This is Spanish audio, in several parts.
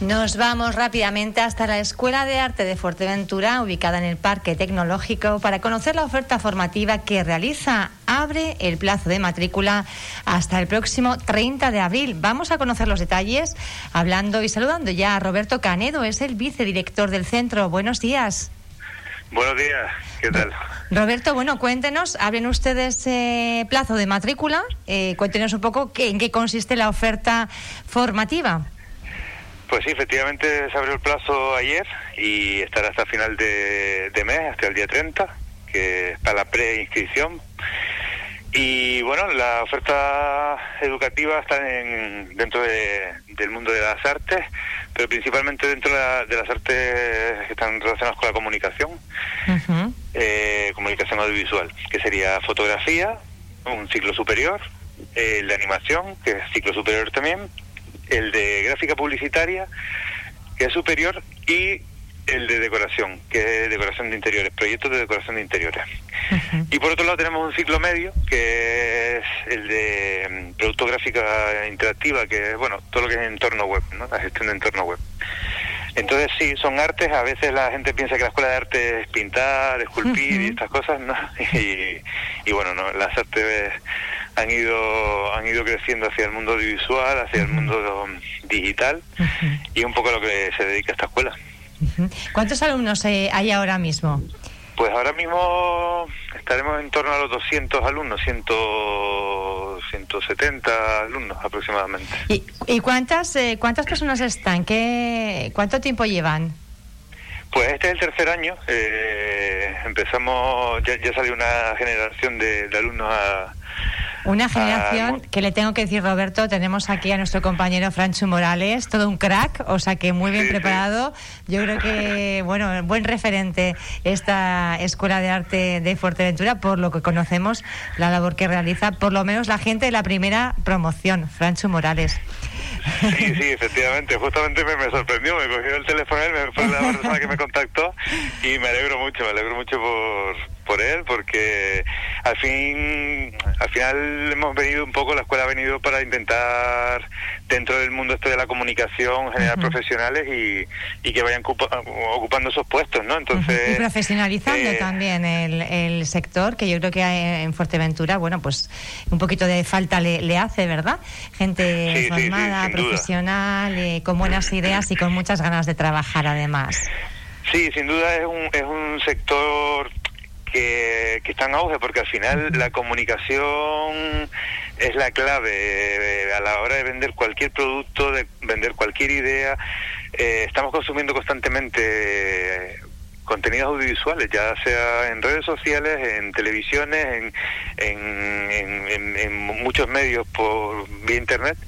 Nos vamos rápidamente hasta la Escuela de Arte de Fuerteventura, ubicada en el Parque Tecnológico, para conocer la oferta formativa que realiza. Abre el plazo de matrícula hasta el próximo 30 de abril. Vamos a conocer los detalles hablando y saludando ya a Roberto Canedo, es el vicedirector del centro. Buenos días. Buenos días, ¿qué tal? Roberto, bueno, cuéntenos, abren ustedes eh, plazo de matrícula, eh, cuéntenos un poco qué, en qué consiste la oferta formativa. Pues sí, efectivamente se abrió el plazo ayer y estará hasta final de, mes, hasta el día 30, que es para la preinscripción. Y bueno, la oferta educativa está en, dentro del mundo de las artes, pero principalmente dentro de, las artes que están relacionadas con la comunicación, eh, comunicación audiovisual, que sería fotografía, un ciclo superior, el de animación, que es ciclo superior también, el de gráfica publicitaria, que es superior, y el de decoración, que es decoración de interiores, proyectos de decoración de interiores. Y por otro lado tenemos un ciclo medio, que es el de mm, producto gráfica interactiva, que es, bueno, todo lo que es entorno web, ¿no? la gestión de entorno web. Entonces sí, son artes, a veces la gente piensa que la escuela de arte es pintar, esculpir y estas cosas, ¿no? Y, y bueno, no, las artes han ido han ido creciendo hacia el mundo audiovisual, hacia el mundo digital y un poco a lo que se dedica esta escuela. ¿Cuántos alumnos eh, hay ahora mismo? Pues ahora mismo estaremos en torno a los 200 alumnos, 100, 170 alumnos aproximadamente. ¿Y, y cuántas eh, cuántas personas están? ¿Qué, ¿Cuánto tiempo llevan? Pues este es el tercer año. Eh, empezamos, ya, ya salió una generación de, de alumnos a, una ah, generación que le tengo que decir, Roberto, tenemos aquí a nuestro compañero Franchu Morales, todo un crack, o sea que muy bien preparado. Yo creo que, bueno, buen referente esta Escuela de Arte de Fuerteventura, por lo que conocemos la labor que realiza, por lo menos la gente de la primera promoción, Franchu Morales. Sí, sí, efectivamente. Justamente me, sorprendió, me cogió el teléfono, él fue la persona que me contactó y me alegro mucho, me alegro mucho por, por él, porque al fin, al final hemos venido un poco, la escuela ha venido para intentar dentro del mundo este de la comunicación generar profesionales y, que vayan ocupando esos puestos, ¿no? Entonces y profesionalizando eh, también el, el, sector, que yo creo que en Fuerteventura, bueno, pues un poquito de falta le, hace, ¿verdad? Gente formada, profesional, eh, con buenas ideas y con muchas ganas de trabajar, además. Sí, sin duda es un, es un sector que, que está en auge porque al final la comunicación es la clave eh, a la hora de vender cualquier producto, de vender cualquier idea. Eh, estamos consumiendo constantemente eh, contenidos audiovisuales, ya sea en redes sociales, en televisiones, en, en, en, muchos medios por vía internet.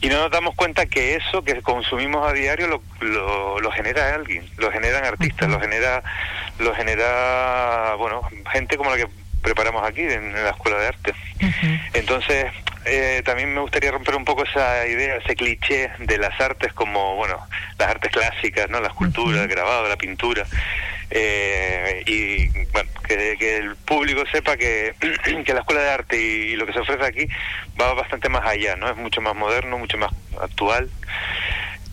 Y no nos damos cuenta que eso que consumimos a diario lo, lo, genera alguien, lo generan artistas, lo genera, lo genera, bueno, gente como la que preparamos aquí en, la Escuela de Arte. Entonces, eh, también me gustaría romper un poco esa idea, ese cliché de las artes como, bueno, las artes clásicas, ¿no? La escultura, el grabado, la pintura. Eh, y bueno, que, el público sepa que, que la escuela de arte y, lo que se ofrece aquí va bastante más allá, ¿no? Es mucho más moderno, mucho más actual.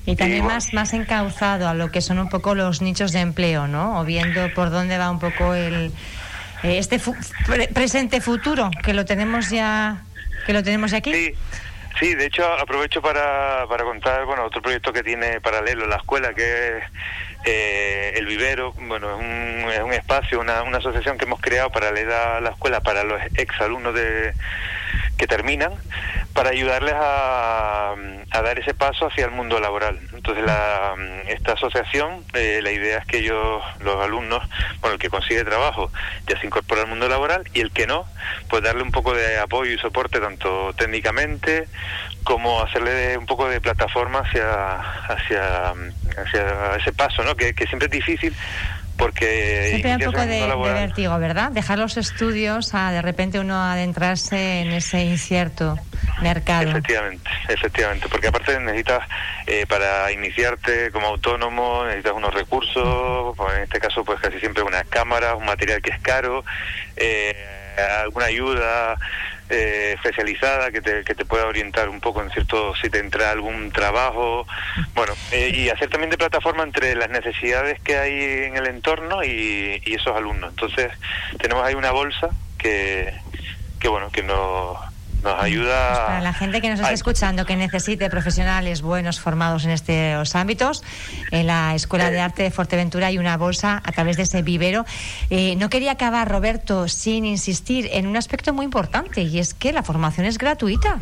Y también más, más encauzado a lo que son un poco los nichos de empleo, ¿no? O viendo por dónde va un poco el este presente futuro que lo tenemos ya que lo tenemos aquí. Sí. Sí, de hecho aprovecho para, para contar bueno otro proyecto que tiene paralelo la escuela que es eh, el vivero, bueno, es un, es un espacio, una, asociación que hemos creado paralela a la escuela para los ex alumnos de, que terminan, para ayudarles a, a dar ese paso hacia el mundo laboral. Entonces, la, esta asociación, eh, la idea es que ellos, los alumnos, bueno, el que consigue trabajo, ya se incorpora al mundo laboral y el que no, pues darle un poco de apoyo y soporte, tanto técnicamente como hacerle un poco de plataforma hacia, hacia, hacia ese paso, ¿no? Que, siempre es difícil porque siempre hay un poco de, vértigo, ¿verdad? Dejar los estudios a de repente uno adentrarse en ese incierto mercado. Efectivamente, efectivamente, porque aparte necesitas eh, para iniciarte como autónomo necesitas unos recursos, pues en este caso pues casi siempre unas cámaras, un material que es caro, eh, alguna ayuda eh, especializada que te, que te pueda orientar un poco en cierto, si te entra algún trabajo, bueno, eh, y hacer también de plataforma entre las necesidades que hay en el entorno y, y esos alumnos. Entonces, tenemos ahí una bolsa que, que bueno, que nos nos ayuda. Pues para la gente que nos está escuchando, que necesite profesionales buenos formados en estos ámbitos, en la Escuela de Arte de Fuerteventura hay una bolsa a través de ese vivero. Eh, no quería acabar, Roberto, sin insistir en un aspecto muy importante y es que la formación es gratuita.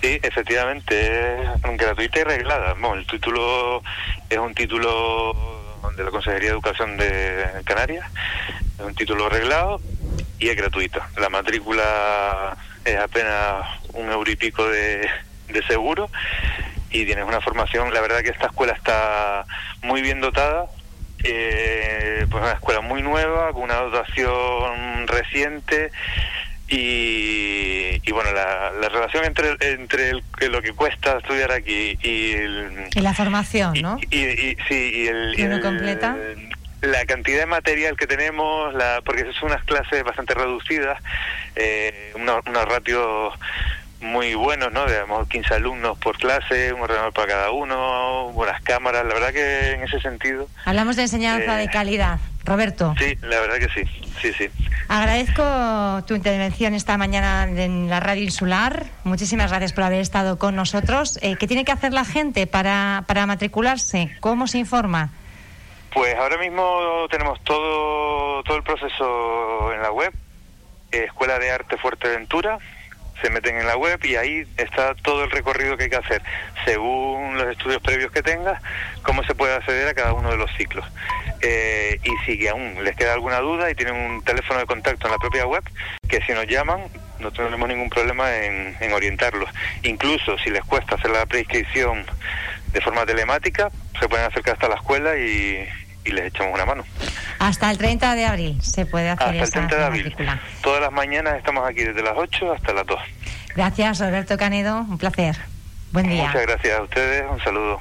Sí, efectivamente, es gratuita y reglada. Bueno, el título es un título de la Consejería de Educación de Canarias, es un título reglado y es gratuito. La matrícula es apenas un euro y pico de, seguro y tienes una formación, la verdad que esta escuela está muy bien dotada, eh, pues una escuela muy nueva, con una dotación reciente y, bueno, la, relación entre, entre lo que cuesta estudiar aquí y, la formación, ¿no? Y, sí, y el... ¿Y completa? La cantidad de material que tenemos, la, porque son unas clases bastante reducidas, eh, unos, ratios muy buenos, ¿no? Digamos, 15 alumnos por clase, un ordenador para cada uno, buenas cámaras, la verdad que en ese sentido... Hablamos de enseñanza de eh, calidad, Roberto. Sí, la verdad que sí, sí, sí. Agradezco tu intervención esta mañana en la radio insular. Muchísimas gracias por haber estado con nosotros. Eh, ¿Qué tiene que hacer la gente para, para matricularse? ¿Cómo se informa? Pues ahora mismo tenemos todo, todo el proceso en la web, Escuela de Arte Fuerteventura, se meten en la web y ahí está todo el recorrido que hay que hacer, según los estudios previos que tengas, cómo se puede acceder a cada uno de los ciclos. Eh, y si aún les queda alguna duda y tienen un teléfono de contacto en la propia web, que si nos llaman no tenemos ningún problema en, en orientarlos. Incluso si les cuesta hacer la preinscripción de forma telemática, se pueden acercar hasta la escuela y, les echamos una mano. Hasta el 30 de abril se puede hacer hasta el 30 de abril. Todas las mañanas estamos aquí desde las 8 hasta las 2. Gracias, Roberto Canedo. Un placer. Buen día. Muchas gracias a ustedes. Un saludo.